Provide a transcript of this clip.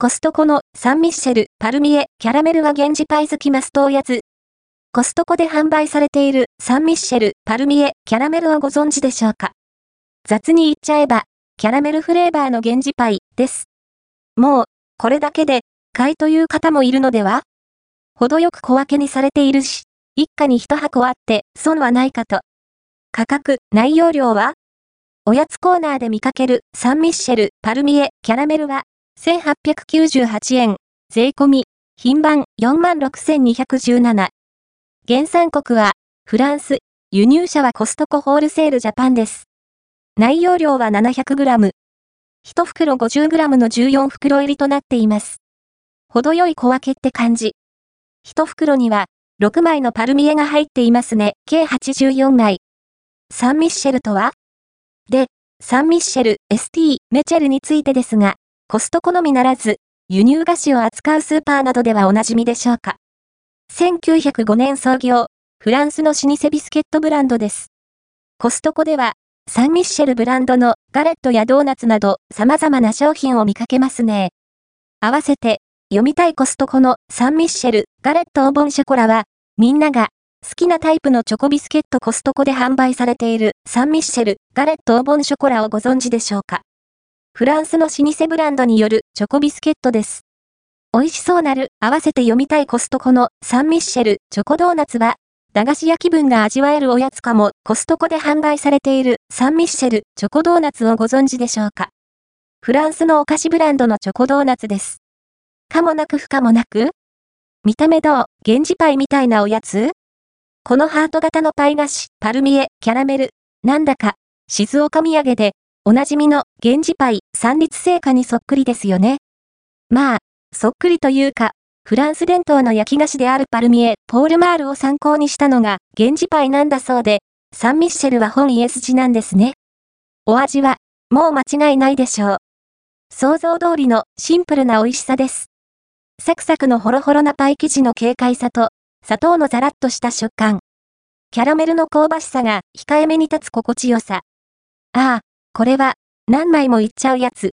コストコのサンミッシェル、パルミエ、キャラメルは源氏パイ好きマストおやつ。コストコで販売されているサンミッシェル、パルミエ、キャラメルをご存知でしょうか？雑に言っちゃえば、キャラメルフレーバーの源氏パイです。もう、これだけで、買いという方もいるのでは？程よく小分けにされているし、一家に一箱あって損はないかと。価格、内容量は？おやつコーナーで見かけるサンミッシェル、パルミエ、キャラメルは1898円、税込み、品番46,217。原産国は、フランス、輸入者はコストコホールセールジャパンです。内容量は 700g。1袋 50g の14袋入りとなっています。程よい小分けって感じ。1袋には、6枚のパルミエが入っていますね。計84枚。サンミッシェルとは？で、サンミッシェル、ST、メチェルについてですが、コストコのみならず、輸入菓子を扱うスーパーなどではおなじみでしょうか。1905年創業、フランスの老舗ビスケットブランドです。コストコでは、サンミッシェルブランドのガレットやドーナツなど様々な商品を見かけますね。合わせて、読みたいコストコのサンミッシェルガレットオーボンショコラは、みんなが好きなタイプのチョコビスケットコストコで販売されているサンミッシェルガレットオーボンショコラをご存知でしょうかフランスの老舗ブランドによるチョコビスケットです。美味しそうなる、合わせて読みたいコストコのサンミッシェル。チョコドーナツは、駄菓子屋気分が味わえるおやつかも、コストコで販売されている。サンミッシェル。チョコドーナツをご存知でしょうか？フランスのお菓子ブランドのチョコドーナツです。かもなく不可もなく？見た目どう、源氏パイみたいなおやつ？このハート型のパイ菓子、パルミエ、キャラメル、なんだか、静岡土産で、おなじみの源氏パイ、三立製菓にそっくりですよね。まあ、そっくりというか、フランス伝統の焼き菓子であるパルミエ、ポールマールを参考にしたのが源氏パイなんだそうで、サンミッシェルは本イエス字なんですね。お味は、もう間違いないでしょう。想像通りのシンプルな美味しさです。サクサクのホロホロなパイ生地の軽快さと、砂糖のザラッとした食感。キャラメルの香ばしさが控えめに立つ心地よさ。ああ、これは、何枚もいっちゃうやつ。